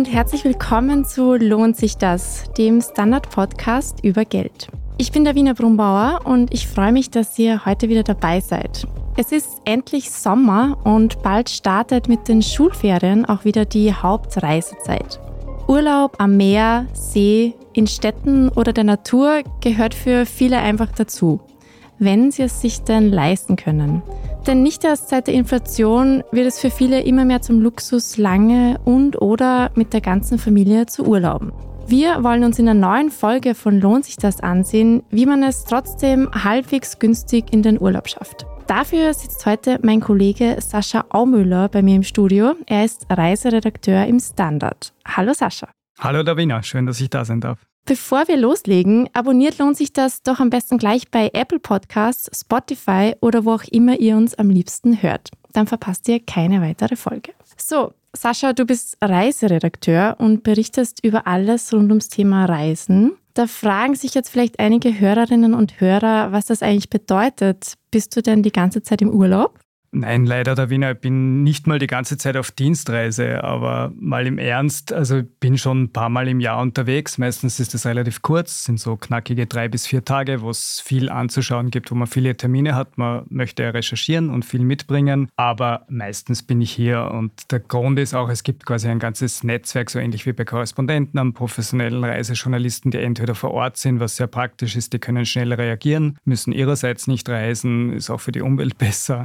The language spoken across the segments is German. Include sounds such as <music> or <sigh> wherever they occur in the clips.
Und herzlich willkommen zu Lohnt sich das, dem Standard-Podcast über Geld. Ich bin Wiener Brumbauer und ich freue mich, dass ihr heute wieder dabei seid. Es ist endlich Sommer und bald startet mit den Schulferien auch wieder die Hauptreisezeit. Urlaub am Meer, See, in Städten oder der Natur gehört für viele einfach dazu, wenn sie es sich denn leisten können. Denn nicht erst seit der Inflation wird es für viele immer mehr zum Luxus, lange und oder mit der ganzen Familie zu urlauben. Wir wollen uns in der neuen Folge von Lohnt sich das ansehen, wie man es trotzdem halbwegs günstig in den Urlaub schafft. Dafür sitzt heute mein Kollege Sascha Aumüller bei mir im Studio. Er ist Reiseredakteur im Standard. Hallo Sascha. Hallo Davina, schön, dass ich da sein darf. Bevor wir loslegen, abonniert lohnt sich das doch am besten gleich bei Apple Podcasts, Spotify oder wo auch immer ihr uns am liebsten hört. Dann verpasst ihr keine weitere Folge. So, Sascha, du bist Reiseredakteur und berichtest über alles rund ums Thema Reisen. Da fragen sich jetzt vielleicht einige Hörerinnen und Hörer, was das eigentlich bedeutet. Bist du denn die ganze Zeit im Urlaub? Nein, leider, der Wiener. Ich bin nicht mal die ganze Zeit auf Dienstreise, aber mal im Ernst. Also ich bin schon ein paar Mal im Jahr unterwegs. Meistens ist es relativ kurz, sind so knackige drei bis vier Tage, wo es viel anzuschauen gibt, wo man viele Termine hat. Man möchte ja recherchieren und viel mitbringen, aber meistens bin ich hier. Und der Grund ist auch, es gibt quasi ein ganzes Netzwerk, so ähnlich wie bei Korrespondenten, an professionellen Reisejournalisten, die entweder vor Ort sind, was sehr praktisch ist, die können schnell reagieren, müssen ihrerseits nicht reisen, ist auch für die Umwelt <laughs> besser.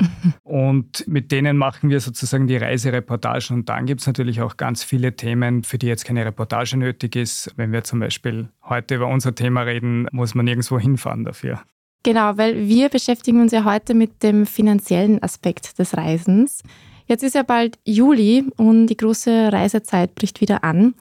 Und mit denen machen wir sozusagen die Reisereportagen. Und dann gibt es natürlich auch ganz viele Themen, für die jetzt keine Reportage nötig ist. Wenn wir zum Beispiel heute über unser Thema reden, muss man nirgendwo hinfahren dafür. Genau, weil wir beschäftigen uns ja heute mit dem finanziellen Aspekt des Reisens. Jetzt ist ja bald Juli und die große Reisezeit bricht wieder an.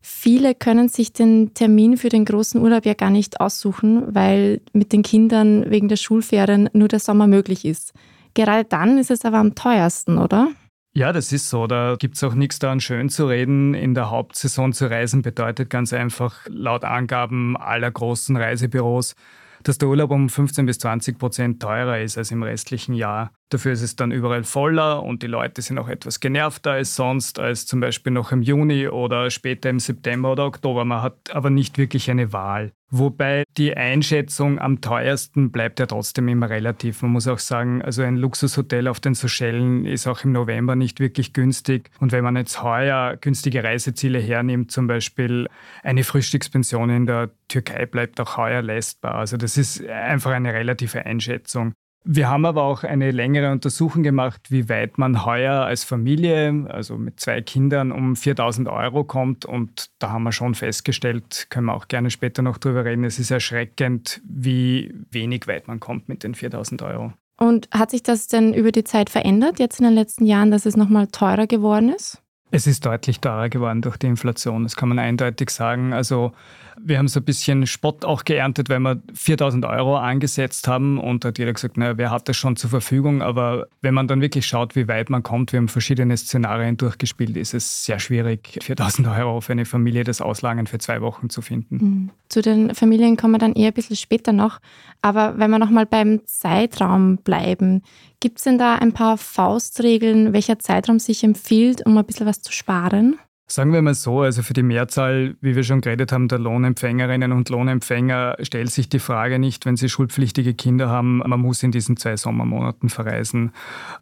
Viele können sich den Termin für den großen Urlaub ja gar nicht aussuchen, weil mit den Kindern wegen der Schulferien nur der Sommer möglich ist. Gerade dann ist es aber am teuersten, oder? Ja, das ist so. Da gibt es auch nichts daran schön zu reden. In der Hauptsaison zu reisen bedeutet ganz einfach laut Angaben aller großen Reisebüros, dass der Urlaub um 15 bis 20 Prozent teurer ist als im restlichen Jahr. Dafür ist es dann überall voller und die Leute sind auch etwas genervter als sonst, als zum Beispiel noch im Juni oder später im September oder Oktober. Man hat aber nicht wirklich eine Wahl. Wobei die Einschätzung am teuersten bleibt ja trotzdem immer relativ. Man muss auch sagen, also ein Luxushotel auf den Seychellen ist auch im November nicht wirklich günstig. Und wenn man jetzt heuer günstige Reiseziele hernimmt, zum Beispiel eine Frühstückspension in der Türkei bleibt auch heuer leistbar. Also das ist einfach eine relative Einschätzung. Wir haben aber auch eine längere Untersuchung gemacht, wie weit man heuer als Familie, also mit zwei Kindern, um 4000 Euro kommt. Und da haben wir schon festgestellt, können wir auch gerne später noch drüber reden, es ist erschreckend, wie wenig weit man kommt mit den 4000 Euro. Und hat sich das denn über die Zeit verändert, jetzt in den letzten Jahren, dass es nochmal teurer geworden ist? Es ist deutlich teurer geworden durch die Inflation, das kann man eindeutig sagen. Also wir haben so ein bisschen Spott auch geerntet, weil wir 4000 Euro angesetzt haben und da hat jeder gesagt, naja, wer hat das schon zur Verfügung? Aber wenn man dann wirklich schaut, wie weit man kommt, wir haben verschiedene Szenarien durchgespielt, ist es sehr schwierig, 4000 Euro für eine Familie das Auslangen für zwei Wochen zu finden. Mhm. Zu den Familien kommen wir dann eher ein bisschen später noch. Aber wenn wir nochmal beim Zeitraum bleiben, gibt es denn da ein paar Faustregeln, welcher Zeitraum sich empfiehlt, um ein bisschen was zu sparen? Sagen wir mal so, also für die Mehrzahl, wie wir schon geredet haben, der Lohnempfängerinnen und Lohnempfänger stellt sich die Frage nicht, wenn sie schulpflichtige Kinder haben, man muss in diesen zwei Sommermonaten verreisen.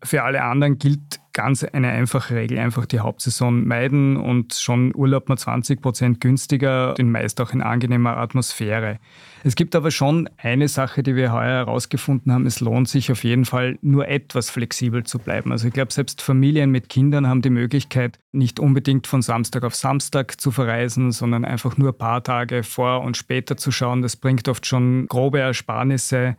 Für alle anderen gilt ganz eine einfache Regel, einfach die Hauptsaison meiden und schon Urlaub mal 20 Prozent günstiger, den meist auch in angenehmer Atmosphäre. Es gibt aber schon eine Sache, die wir heuer herausgefunden haben, es lohnt sich auf jeden Fall nur etwas flexibel zu bleiben. Also ich glaube, selbst Familien mit Kindern haben die Möglichkeit, nicht unbedingt von Samstag auf Samstag zu verreisen, sondern einfach nur ein paar Tage vor und später zu schauen. Das bringt oft schon grobe Ersparnisse.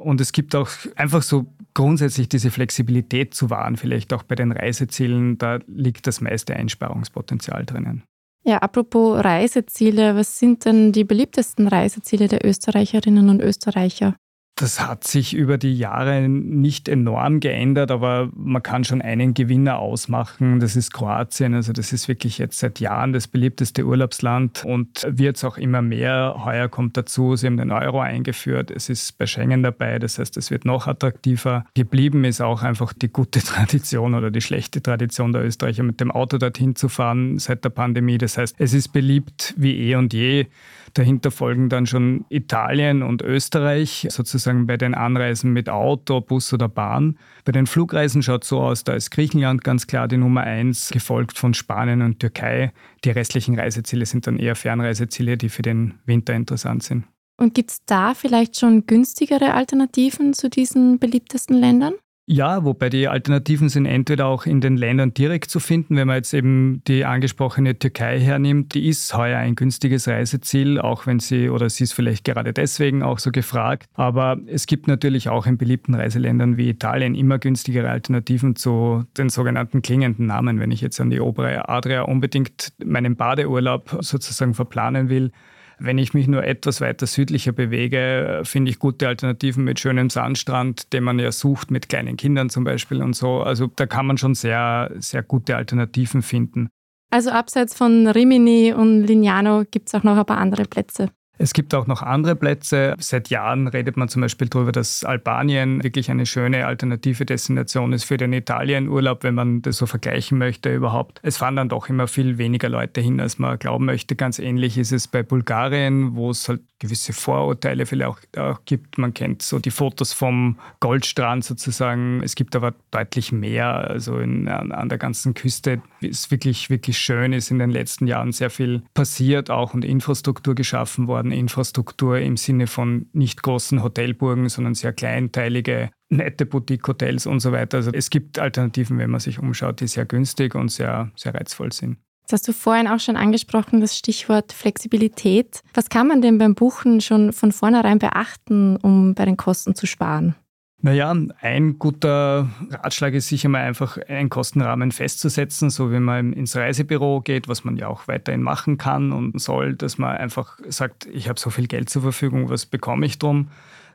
Und es gibt auch einfach so grundsätzlich diese Flexibilität zu wahren, vielleicht auch bei den Reisezielen, da liegt das meiste Einsparungspotenzial drinnen. Ja, apropos Reiseziele, was sind denn die beliebtesten Reiseziele der Österreicherinnen und Österreicher? Das hat sich über die Jahre nicht enorm geändert, aber man kann schon einen Gewinner ausmachen. Das ist Kroatien. Also das ist wirklich jetzt seit Jahren das beliebteste Urlaubsland und wird es auch immer mehr. Heuer kommt dazu, sie haben den Euro eingeführt. Es ist bei Schengen dabei. Das heißt, es wird noch attraktiver. Geblieben ist auch einfach die gute <laughs> Tradition oder die schlechte Tradition der Österreicher, mit dem Auto dorthin zu fahren seit der Pandemie. Das heißt, es ist beliebt wie eh und je. Dahinter folgen dann schon Italien und Österreich, sozusagen bei den Anreisen mit Auto, Bus oder Bahn. Bei den Flugreisen schaut es so aus, da ist Griechenland ganz klar die Nummer eins, gefolgt von Spanien und Türkei. Die restlichen Reiseziele sind dann eher Fernreiseziele, die für den Winter interessant sind. Und gibt es da vielleicht schon günstigere Alternativen zu diesen beliebtesten Ländern? Ja, wobei die Alternativen sind entweder auch in den Ländern direkt zu finden, wenn man jetzt eben die angesprochene Türkei hernimmt, die ist heuer ein günstiges Reiseziel, auch wenn sie, oder sie ist vielleicht gerade deswegen auch so gefragt. Aber es gibt natürlich auch in beliebten Reiseländern wie Italien immer günstigere Alternativen zu den sogenannten klingenden Namen. Wenn ich jetzt an die obere Adria unbedingt meinen Badeurlaub sozusagen verplanen will, wenn ich mich nur etwas weiter südlicher bewege, finde ich gute Alternativen mit schönem Sandstrand, den man ja sucht, mit kleinen Kindern zum Beispiel und so. Also da kann man schon sehr, sehr gute Alternativen finden. Also abseits von Rimini und Lignano gibt es auch noch ein paar andere Plätze. Es gibt auch noch andere Plätze. Seit Jahren redet man zum Beispiel darüber, dass Albanien wirklich eine schöne alternative Destination ist für den Italienurlaub, wenn man das so vergleichen möchte überhaupt. Es fahren dann doch immer viel weniger Leute hin, als man glauben möchte. Ganz ähnlich ist es bei Bulgarien, wo es halt gewisse Vorurteile vielleicht auch gibt. Man kennt so die Fotos vom Goldstrand sozusagen. Es gibt aber deutlich mehr. Also in, an, an der ganzen Küste ist wirklich, wirklich schön. Ist in den letzten Jahren sehr viel passiert auch und Infrastruktur geschaffen worden Infrastruktur im Sinne von nicht großen Hotelburgen, sondern sehr kleinteilige, nette Boutique-Hotels und so weiter. Also es gibt Alternativen, wenn man sich umschaut, die sehr günstig und sehr, sehr reizvoll sind. Das hast du vorhin auch schon angesprochen, das Stichwort Flexibilität. Was kann man denn beim Buchen schon von vornherein beachten, um bei den Kosten zu sparen? Naja, ein guter Ratschlag ist sicher mal einfach einen Kostenrahmen festzusetzen, so wie man ins Reisebüro geht, was man ja auch weiterhin machen kann und soll, dass man einfach sagt, ich habe so viel Geld zur Verfügung, was bekomme ich drum?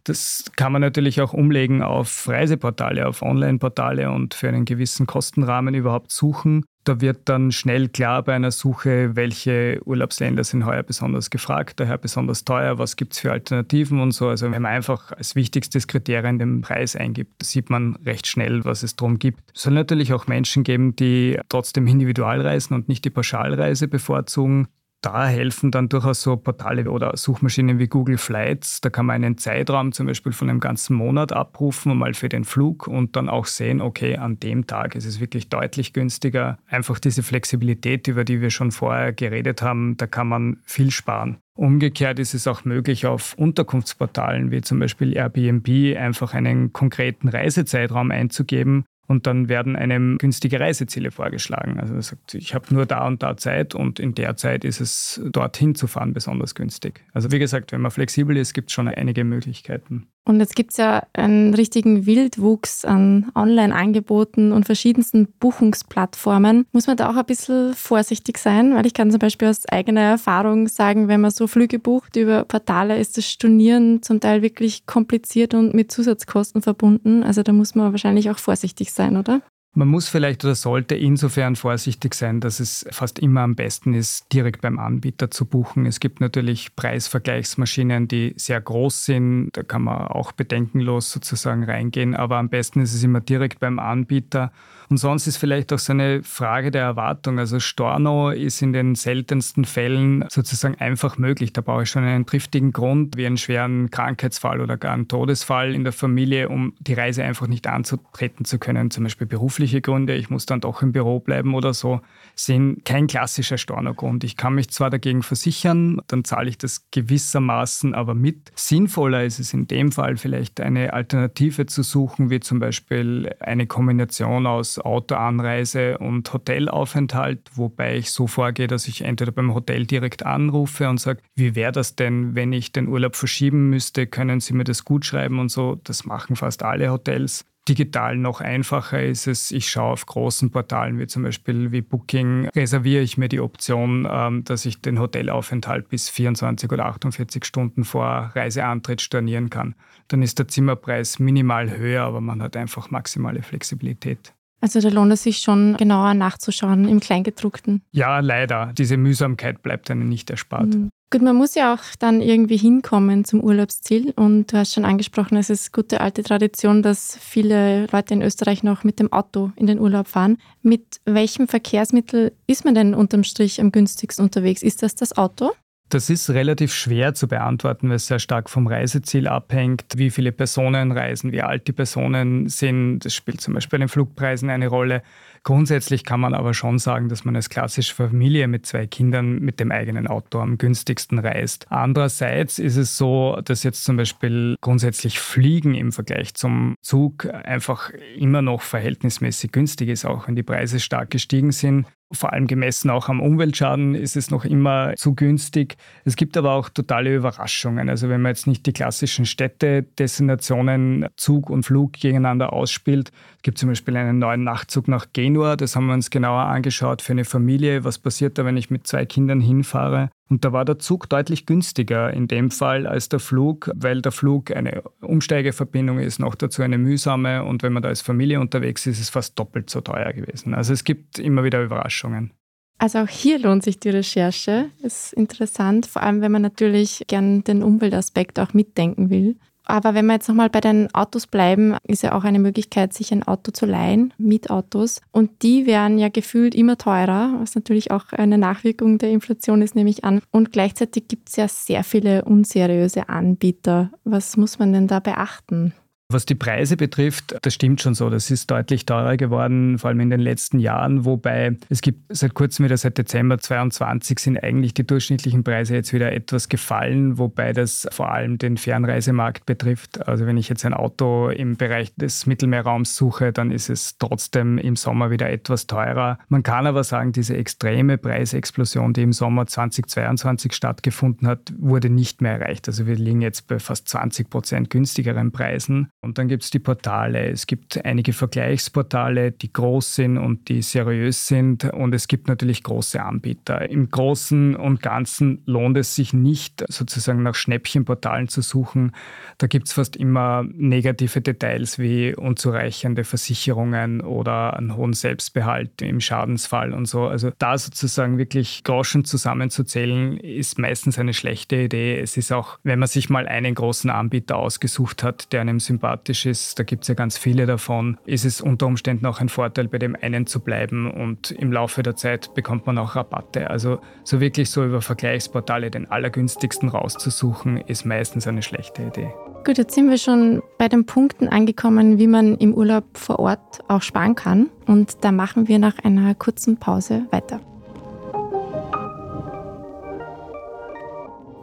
Das kann man natürlich auch umlegen auf Reiseportale, auf Online-Portale und für einen gewissen Kostenrahmen überhaupt suchen. Da wird dann schnell klar bei einer Suche, welche Urlaubsländer sind heuer besonders gefragt, daher besonders teuer, was gibt es für Alternativen und so. Also wenn man einfach als wichtigstes Kriterium den Preis eingibt, sieht man recht schnell, was es drum gibt. Es soll natürlich auch Menschen geben, die trotzdem individual reisen und nicht die Pauschalreise bevorzugen da helfen dann durchaus so Portale oder Suchmaschinen wie Google Flights. Da kann man einen Zeitraum zum Beispiel von einem ganzen Monat abrufen, mal für den Flug und dann auch sehen, okay, an dem Tag ist es wirklich deutlich günstiger. Einfach diese Flexibilität, über die wir schon vorher geredet haben, da kann man viel sparen. Umgekehrt ist es auch möglich, auf Unterkunftsportalen wie zum Beispiel Airbnb einfach einen konkreten Reisezeitraum einzugeben und dann werden einem günstige Reiseziele vorgeschlagen. Also er sagt, ich habe nur da und da Zeit und in der Zeit ist es dorthin zu fahren besonders günstig. Also wie gesagt, wenn man flexibel ist, gibt es schon einige Möglichkeiten. Und jetzt gibt es ja einen richtigen Wildwuchs an Online-Angeboten und verschiedensten Buchungsplattformen. Muss man da auch ein bisschen vorsichtig sein? Weil ich kann zum Beispiel aus eigener Erfahrung sagen, wenn man so Flüge bucht über Portale, ist das Stornieren zum Teil wirklich kompliziert und mit Zusatzkosten verbunden. Also da muss man wahrscheinlich auch vorsichtig sein, oder? Man muss vielleicht oder sollte insofern vorsichtig sein, dass es fast immer am besten ist, direkt beim Anbieter zu buchen. Es gibt natürlich Preisvergleichsmaschinen, die sehr groß sind. Da kann man auch bedenkenlos sozusagen reingehen. Aber am besten ist es immer direkt beim Anbieter. Und sonst ist vielleicht auch so eine Frage der Erwartung. Also Storno ist in den seltensten Fällen sozusagen einfach möglich. Da brauche ich schon einen triftigen Grund, wie einen schweren Krankheitsfall oder gar einen Todesfall in der Familie, um die Reise einfach nicht anzutreten zu können. Zum Beispiel berufliche Gründe, ich muss dann doch im Büro bleiben oder so, sind kein klassischer Storno-Grund. Ich kann mich zwar dagegen versichern, dann zahle ich das gewissermaßen aber mit. Sinnvoller ist es in dem Fall vielleicht eine Alternative zu suchen, wie zum Beispiel eine Kombination aus Autoanreise und Hotelaufenthalt, wobei ich so vorgehe, dass ich entweder beim Hotel direkt anrufe und sage, wie wäre das denn, wenn ich den Urlaub verschieben müsste, können Sie mir das gut schreiben und so. Das machen fast alle Hotels. Digital noch einfacher ist es, ich schaue auf großen Portalen wie zum Beispiel wie Booking, reserviere ich mir die Option, ähm, dass ich den Hotelaufenthalt bis 24 oder 48 Stunden vor Reiseantritt stornieren kann. Dann ist der Zimmerpreis minimal höher, aber man hat einfach maximale Flexibilität. Also da lohnt es sich schon genauer nachzuschauen im Kleingedruckten. Ja, leider. Diese Mühsamkeit bleibt einem nicht erspart. Mhm. Gut, man muss ja auch dann irgendwie hinkommen zum Urlaubsziel. Und du hast schon angesprochen, es ist gute alte Tradition, dass viele Leute in Österreich noch mit dem Auto in den Urlaub fahren. Mit welchem Verkehrsmittel ist man denn unterm Strich am günstigsten unterwegs? Ist das das Auto? Das ist relativ schwer zu beantworten, weil es sehr stark vom Reiseziel abhängt, wie viele Personen reisen, wie alt die Personen sind. Das spielt zum Beispiel bei den Flugpreisen eine Rolle. Grundsätzlich kann man aber schon sagen, dass man als klassische Familie mit zwei Kindern mit dem eigenen Auto am günstigsten reist. Andererseits ist es so, dass jetzt zum Beispiel grundsätzlich Fliegen im Vergleich zum Zug einfach immer noch verhältnismäßig günstig ist, auch wenn die Preise stark gestiegen sind vor allem gemessen auch am Umweltschaden ist es noch immer zu günstig. Es gibt aber auch totale Überraschungen. Also wenn man jetzt nicht die klassischen Städte-Destinationen Zug und Flug gegeneinander ausspielt, gibt zum Beispiel einen neuen Nachtzug nach Genua. Das haben wir uns genauer angeschaut für eine Familie. Was passiert da, wenn ich mit zwei Kindern hinfahre? Und da war der Zug deutlich günstiger in dem Fall als der Flug, weil der Flug eine Umsteigeverbindung ist, noch dazu eine mühsame. Und wenn man da als Familie unterwegs ist, ist es fast doppelt so teuer gewesen. Also es gibt immer wieder Überraschungen. Also auch hier lohnt sich die Recherche. Ist interessant, vor allem wenn man natürlich gern den Umweltaspekt auch mitdenken will. Aber wenn wir jetzt nochmal bei den Autos bleiben, ist ja auch eine Möglichkeit, sich ein Auto zu leihen, Mietautos. Und die werden ja gefühlt immer teurer, was natürlich auch eine Nachwirkung der Inflation ist, nehme ich an. Und gleichzeitig gibt es ja sehr viele unseriöse Anbieter. Was muss man denn da beachten? Was die Preise betrifft, das stimmt schon so. Das ist deutlich teurer geworden, vor allem in den letzten Jahren. Wobei es gibt seit kurzem wieder, seit Dezember 2022, sind eigentlich die durchschnittlichen Preise jetzt wieder etwas gefallen, wobei das vor allem den Fernreisemarkt betrifft. Also wenn ich jetzt ein Auto im Bereich des Mittelmeerraums suche, dann ist es trotzdem im Sommer wieder etwas teurer. Man kann aber sagen, diese extreme Preisexplosion, die im Sommer 2022 stattgefunden hat, wurde nicht mehr erreicht. Also wir liegen jetzt bei fast 20 Prozent günstigeren Preisen. Und dann gibt es die Portale. Es gibt einige Vergleichsportale, die groß sind und die seriös sind. Und es gibt natürlich große Anbieter. Im Großen und Ganzen lohnt es sich nicht, sozusagen nach Schnäppchenportalen zu suchen. Da gibt es fast immer negative Details wie unzureichende Versicherungen oder einen hohen Selbstbehalt im Schadensfall und so. Also da sozusagen wirklich Groschen zusammenzuzählen, ist meistens eine schlechte Idee. Es ist auch, wenn man sich mal einen großen Anbieter ausgesucht hat, der einem sympathisch sympathisch ist, da gibt es ja ganz viele davon, ist es unter Umständen auch ein Vorteil, bei dem einen zu bleiben und im Laufe der Zeit bekommt man auch Rabatte. Also so wirklich so über Vergleichsportale den allergünstigsten rauszusuchen, ist meistens eine schlechte Idee. Gut, jetzt sind wir schon bei den Punkten angekommen, wie man im Urlaub vor Ort auch sparen kann. Und da machen wir nach einer kurzen Pause weiter.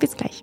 Bis gleich.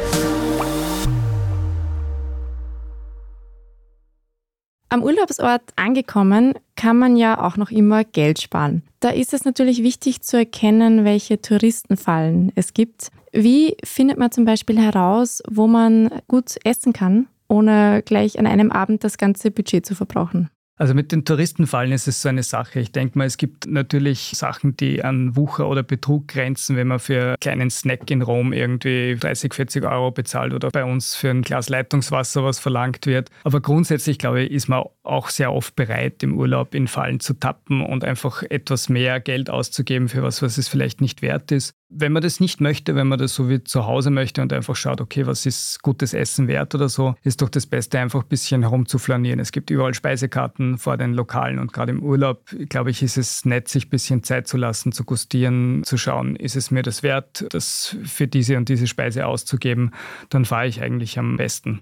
Am Urlaubsort angekommen, kann man ja auch noch immer Geld sparen. Da ist es natürlich wichtig zu erkennen, welche Touristenfallen es gibt. Wie findet man zum Beispiel heraus, wo man gut essen kann, ohne gleich an einem Abend das ganze Budget zu verbrauchen? Also mit den Touristenfallen ist es so eine Sache. Ich denke mal, es gibt natürlich Sachen, die an Wucher oder Betrug grenzen, wenn man für einen kleinen Snack in Rom irgendwie 30, 40 Euro bezahlt oder bei uns für ein Glas Leitungswasser was verlangt wird. Aber grundsätzlich, glaube ich, ist man auch sehr oft bereit, im Urlaub in Fallen zu tappen und einfach etwas mehr Geld auszugeben für was, was es vielleicht nicht wert ist wenn man das nicht möchte, wenn man das so wie zu Hause möchte und einfach schaut, okay, was ist gutes Essen wert oder so, ist doch das Beste, einfach ein bisschen herumzuflanieren. Es gibt überall Speisekarten vor den Lokalen und gerade im Urlaub, glaube ich, ist es nett, sich ein bisschen Zeit zu lassen, zu gustieren, zu schauen, ist es mir das wert, das für diese und diese Speise auszugeben, dann fahre ich eigentlich am besten.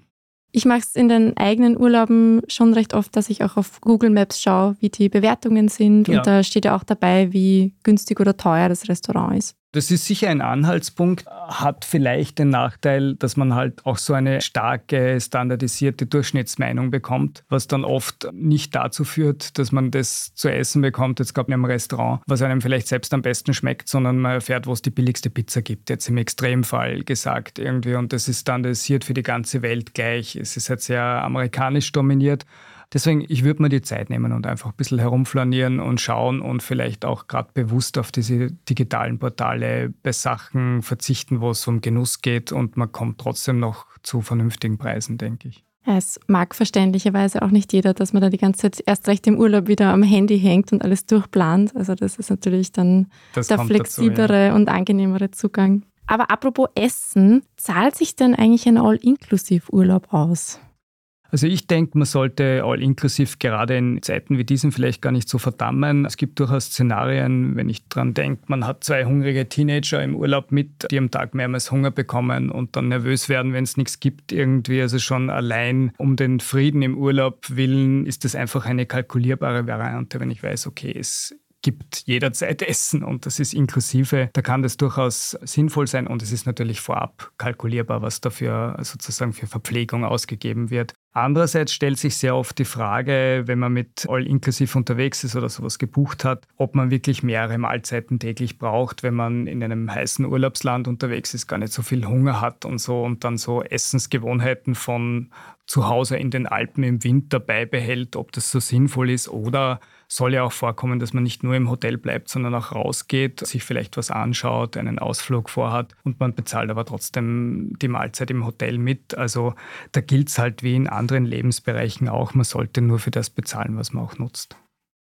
Ich mache es in den eigenen Urlauben schon recht oft, dass ich auch auf Google Maps schaue, wie die Bewertungen sind. Ja. Und da steht ja auch dabei, wie günstig oder teuer das Restaurant ist. Das ist sicher ein Anhaltspunkt, hat vielleicht den Nachteil, dass man halt auch so eine starke, standardisierte Durchschnittsmeinung bekommt, was dann oft nicht dazu führt, dass man das zu essen bekommt, jetzt gerade in einem Restaurant, was einem vielleicht selbst am besten schmeckt, sondern man erfährt, wo es die billigste Pizza gibt, jetzt im Extremfall gesagt irgendwie. Und das ist standardisiert für die ganze Welt gleich. Es ist halt sehr amerikanisch dominiert. Deswegen, ich würde mir die Zeit nehmen und einfach ein bisschen herumflanieren und schauen und vielleicht auch gerade bewusst auf diese digitalen Portale bei Sachen verzichten, wo es um Genuss geht und man kommt trotzdem noch zu vernünftigen Preisen, denke ich. Es mag verständlicherweise auch nicht jeder, dass man da die ganze Zeit erst recht im Urlaub wieder am Handy hängt und alles durchplant. Also das ist natürlich dann das der flexiblere dazu, ja. und angenehmere Zugang. Aber apropos Essen, zahlt sich denn eigentlich ein All-Inklusiv-Urlaub aus? Also ich denke, man sollte all-inklusiv gerade in Zeiten wie diesen vielleicht gar nicht so verdammen. Es gibt durchaus Szenarien, wenn ich dran denke, man hat zwei hungrige Teenager im Urlaub mit, die am Tag mehrmals Hunger bekommen und dann nervös werden, wenn es nichts gibt irgendwie. Also schon allein um den Frieden im Urlaub willen ist das einfach eine kalkulierbare Variante, wenn ich weiß, okay, es gibt jederzeit Essen und das ist inklusive. Da kann das durchaus sinnvoll sein und es ist natürlich vorab kalkulierbar, was dafür sozusagen für Verpflegung ausgegeben wird. Andererseits stellt sich sehr oft die Frage, wenn man mit All-Inclusive unterwegs ist oder sowas gebucht hat, ob man wirklich mehrere Mahlzeiten täglich braucht, wenn man in einem heißen Urlaubsland unterwegs ist, gar nicht so viel Hunger hat und so und dann so Essensgewohnheiten von zu Hause in den Alpen im Winter beibehält, ob das so sinnvoll ist oder soll ja auch vorkommen, dass man nicht nur im Hotel bleibt, sondern auch rausgeht, sich vielleicht was anschaut, einen Ausflug vorhat und man bezahlt aber trotzdem die Mahlzeit im Hotel mit. Also da gilt es halt wie in anderen Lebensbereichen auch, man sollte nur für das bezahlen, was man auch nutzt.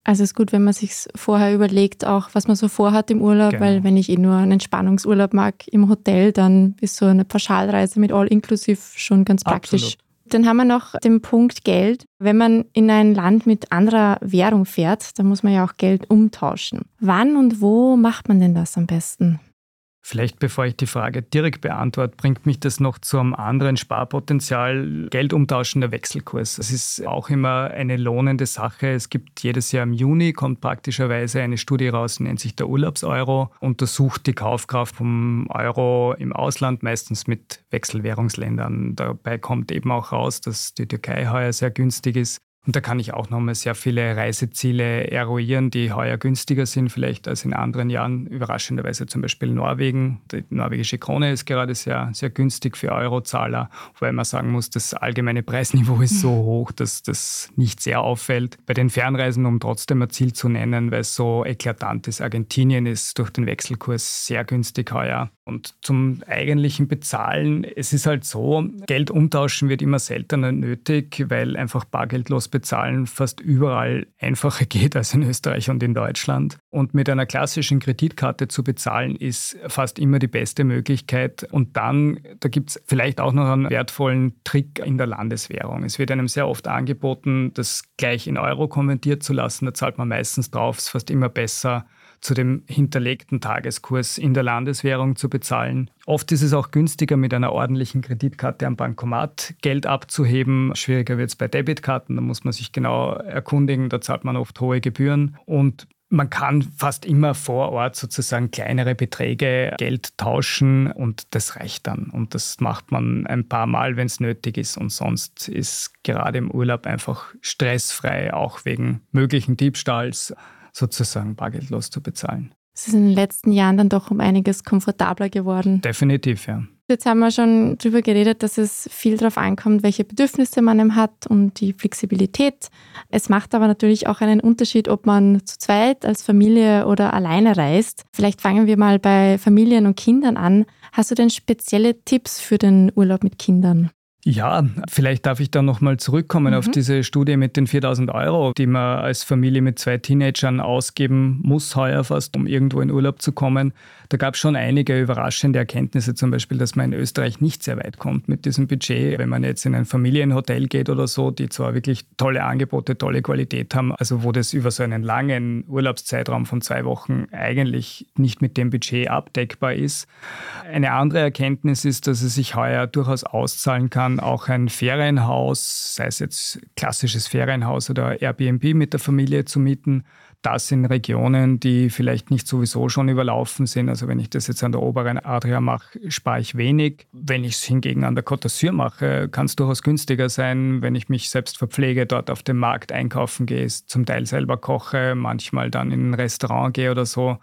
Also es ist gut, wenn man sich vorher überlegt, auch was man so vorhat im Urlaub, genau. weil wenn ich eh nur einen Entspannungsurlaub mag im Hotel, dann ist so eine Pauschalreise mit All-Inclusive schon ganz praktisch. Absolut. Dann haben wir noch den Punkt Geld. Wenn man in ein Land mit anderer Währung fährt, dann muss man ja auch Geld umtauschen. Wann und wo macht man denn das am besten? Vielleicht bevor ich die Frage direkt beantworte, bringt mich das noch zu einem anderen Sparpotenzial, Geld umtauschen, der Wechselkurs. Das ist auch immer eine lohnende Sache. Es gibt jedes Jahr im Juni, kommt praktischerweise eine Studie raus, nennt sich der Urlaubseuro, untersucht die Kaufkraft vom Euro im Ausland, meistens mit Wechselwährungsländern. Dabei kommt eben auch raus, dass die Türkei heuer sehr günstig ist. Und da kann ich auch nochmal sehr viele Reiseziele eruieren, die heuer günstiger sind vielleicht als in anderen Jahren. Überraschenderweise zum Beispiel Norwegen. Die norwegische Krone ist gerade sehr, sehr günstig für Eurozahler, wobei man sagen muss, das allgemeine Preisniveau ist so hoch, dass das nicht sehr auffällt. Bei den Fernreisen, um trotzdem ein Ziel zu nennen, weil es so eklatant ist, Argentinien ist durch den Wechselkurs sehr günstig heuer. Und zum eigentlichen Bezahlen, es ist halt so, Geld umtauschen wird immer seltener nötig, weil einfach bargeldlos bezahlen fast überall einfacher <laughs> geht als in Österreich und in Deutschland. Und mit einer klassischen Kreditkarte zu bezahlen ist fast immer die beste Möglichkeit. Und dann, da gibt es vielleicht auch noch einen wertvollen Trick in der Landeswährung. Es wird einem sehr oft angeboten, das gleich in Euro konvertiert zu lassen. Da zahlt man meistens drauf, ist fast immer besser zu dem hinterlegten Tageskurs in der Landeswährung zu bezahlen. Oft ist es auch günstiger, mit einer ordentlichen Kreditkarte am Bankomat Geld abzuheben. Schwieriger wird es bei Debitkarten, da muss man sich genau erkundigen, da zahlt man oft hohe Gebühren. Und man kann fast immer vor Ort sozusagen kleinere Beträge Geld tauschen und das reicht dann. Und das macht man ein paar Mal, wenn es nötig ist. Und sonst ist gerade im Urlaub einfach stressfrei, auch wegen möglichen Diebstahls sozusagen bargeldlos zu bezahlen. Es ist in den letzten Jahren dann doch um einiges komfortabler geworden. Definitiv, ja. Jetzt haben wir schon darüber geredet, dass es viel darauf ankommt, welche Bedürfnisse man hat und die Flexibilität. Es macht aber natürlich auch einen Unterschied, ob man zu zweit, als Familie oder alleine reist. Vielleicht fangen wir mal bei Familien und Kindern an. Hast du denn spezielle Tipps für den Urlaub mit Kindern? Ja, vielleicht darf ich da nochmal zurückkommen mhm. auf diese Studie mit den 4000 Euro, die man als Familie mit zwei Teenagern ausgeben muss heuer fast, um irgendwo in Urlaub zu kommen. Da gab es schon einige überraschende Erkenntnisse, zum Beispiel, dass man in Österreich nicht sehr weit kommt mit diesem Budget. Wenn man jetzt in ein Familienhotel geht oder so, die zwar wirklich tolle Angebote, tolle Qualität haben, also wo das über so einen langen Urlaubszeitraum von zwei Wochen eigentlich nicht mit dem Budget abdeckbar ist. Eine andere Erkenntnis ist, dass es sich heuer durchaus auszahlen kann, auch ein Ferienhaus, sei es jetzt klassisches Ferienhaus oder Airbnb mit der Familie zu mieten das in Regionen, die vielleicht nicht sowieso schon überlaufen sind. Also wenn ich das jetzt an der oberen Adria mache, spare ich wenig. Wenn ich es hingegen an der Côte d'Azur mache, kann es durchaus günstiger sein, wenn ich mich selbst verpflege, dort auf dem Markt einkaufen gehe, zum Teil selber koche, manchmal dann in ein Restaurant gehe oder so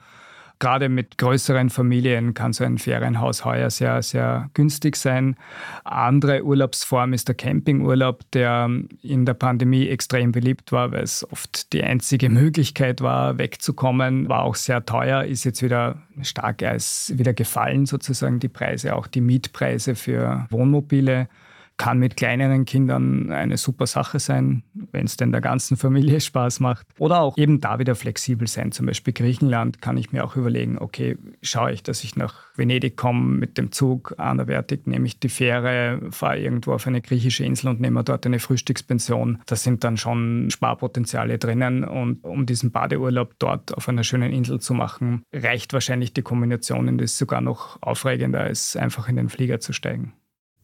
gerade mit größeren Familien kann so ein Ferienhaus heuer sehr, sehr günstig sein. Andere Urlaubsform ist der Campingurlaub, der in der Pandemie extrem beliebt war, weil es oft die einzige Möglichkeit war, wegzukommen. War auch sehr teuer, ist jetzt wieder stark als wieder gefallen, sozusagen die Preise, auch die Mietpreise für Wohnmobile kann mit kleineren Kindern eine super Sache sein, wenn es denn der ganzen Familie <laughs> Spaß macht. Oder auch eben da wieder flexibel sein. Zum Beispiel Griechenland kann ich mir auch überlegen, okay, schaue ich, dass ich nach Venedig komme mit dem Zug anderweitig, nehme ich die Fähre, fahre irgendwo auf eine griechische Insel und nehme dort eine Frühstückspension. Da sind dann schon Sparpotenziale drinnen. Und um diesen Badeurlaub dort auf einer schönen Insel zu machen, reicht wahrscheinlich die Kombination und ist sogar noch aufregender, als einfach in den Flieger zu steigen.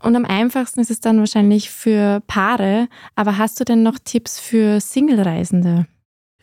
Und am einfachsten ist es dann wahrscheinlich für Paare. Aber hast du denn noch Tipps für Single-Reisende?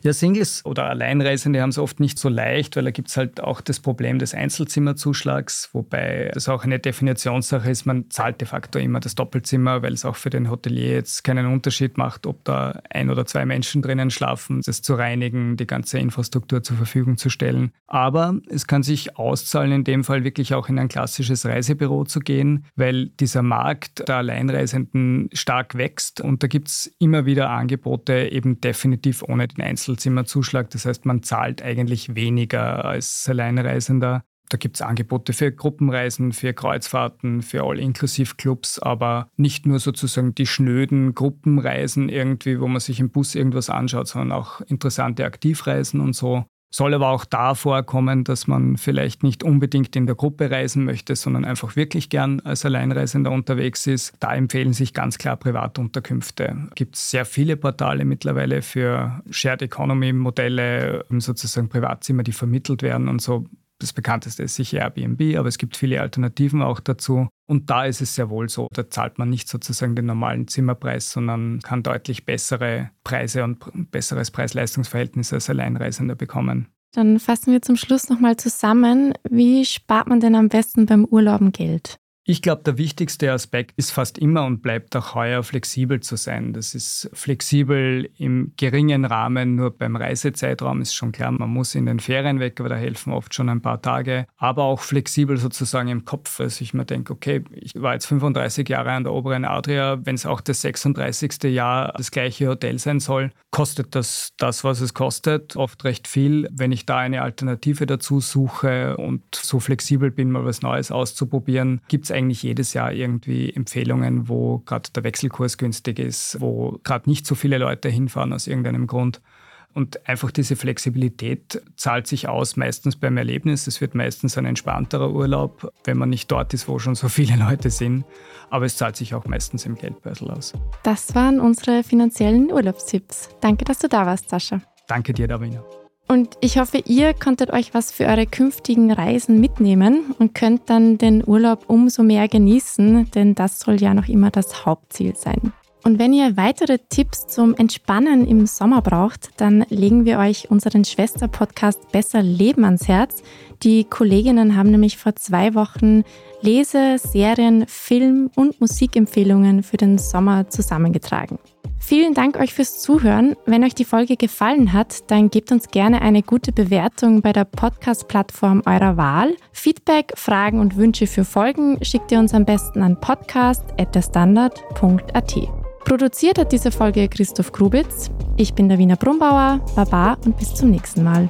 Ja, Singles oder Alleinreisende haben es oft nicht so leicht, weil da gibt es halt auch das Problem des Einzelzimmerzuschlags, wobei das auch eine Definitionssache ist. Man zahlt de facto immer das Doppelzimmer, weil es auch für den Hotelier jetzt keinen Unterschied macht, ob da ein oder zwei Menschen drinnen schlafen, das zu reinigen, die ganze Infrastruktur zur Verfügung zu stellen. Aber es kann sich auszahlen, in dem Fall wirklich auch in ein klassisches Reisebüro zu gehen, weil dieser Markt der Alleinreisenden stark wächst und da gibt es immer wieder Angebote, eben definitiv ohne den Einzel Einzelzimmerzuschlag. Das heißt, man zahlt eigentlich weniger als Alleinreisender. Da gibt es Angebote für Gruppenreisen, für Kreuzfahrten, für All-Inclusive-Clubs, aber nicht nur sozusagen die schnöden Gruppenreisen irgendwie, wo man sich im Bus irgendwas anschaut, sondern auch interessante Aktivreisen und so. Soll aber auch da vorkommen, dass man vielleicht nicht unbedingt in der Gruppe reisen möchte, sondern einfach wirklich gern als Alleinreisender unterwegs ist. Da empfehlen sich ganz klar Privatunterkünfte. Es gibt sehr viele Portale mittlerweile für Shared Economy Modelle, sozusagen Privatzimmer, die vermittelt werden und so das bekannteste ist sicher Airbnb, aber es gibt viele Alternativen auch dazu. Und da ist es sehr wohl so, da zahlt man nicht sozusagen den normalen Zimmerpreis, sondern kann deutlich bessere Preise und besseres Preis-Leistungs-Verhältnis als Alleinreisender bekommen. Dann fassen wir zum Schluss nochmal zusammen. Wie spart man denn am besten beim Urlauben Geld? Ich glaube, der wichtigste Aspekt ist fast immer und bleibt auch heuer flexibel zu sein. Das ist flexibel im geringen Rahmen, nur beim Reisezeitraum ist schon klar, man muss in den Ferien weg, aber da helfen oft schon ein paar Tage. Aber auch flexibel sozusagen im Kopf, dass ich mir denke, okay, ich war jetzt 35 Jahre an der oberen Adria, wenn es auch das 36. Jahr das gleiche Hotel sein soll, kostet das das, was es kostet, oft recht viel. Wenn ich da eine Alternative dazu suche und so flexibel bin, mal was Neues auszuprobieren, gibt es eigentlich jedes Jahr irgendwie Empfehlungen, wo gerade der Wechselkurs günstig ist, wo gerade nicht so viele Leute hinfahren aus irgendeinem Grund. Und einfach diese Flexibilität zahlt sich aus, meistens beim Erlebnis. Es wird meistens ein entspannterer Urlaub, wenn man nicht dort ist, wo schon so viele Leute sind. Aber es zahlt sich auch meistens im Geldbeutel aus. Das waren unsere finanziellen Urlaubstipps. Danke, dass du da warst, Sascha. Danke dir, Davina. Und ich hoffe, ihr konntet euch was für eure künftigen Reisen mitnehmen und könnt dann den Urlaub umso mehr genießen, denn das soll ja noch immer das Hauptziel sein. Und wenn ihr weitere Tipps zum Entspannen im Sommer braucht, dann legen wir euch unseren Schwester-Podcast Besser Leben ans Herz. Die Kolleginnen haben nämlich vor zwei Wochen Lese-, Serien-, Film- und Musikempfehlungen für den Sommer zusammengetragen. Vielen Dank euch fürs Zuhören. Wenn euch die Folge gefallen hat, dann gebt uns gerne eine gute Bewertung bei der Podcast-Plattform eurer Wahl. Feedback, Fragen und Wünsche für Folgen schickt ihr uns am besten an podcast.derstandard.at. Produziert hat diese Folge Christoph Grubitz. Ich bin der Wiener Brumbauer. Baba und bis zum nächsten Mal.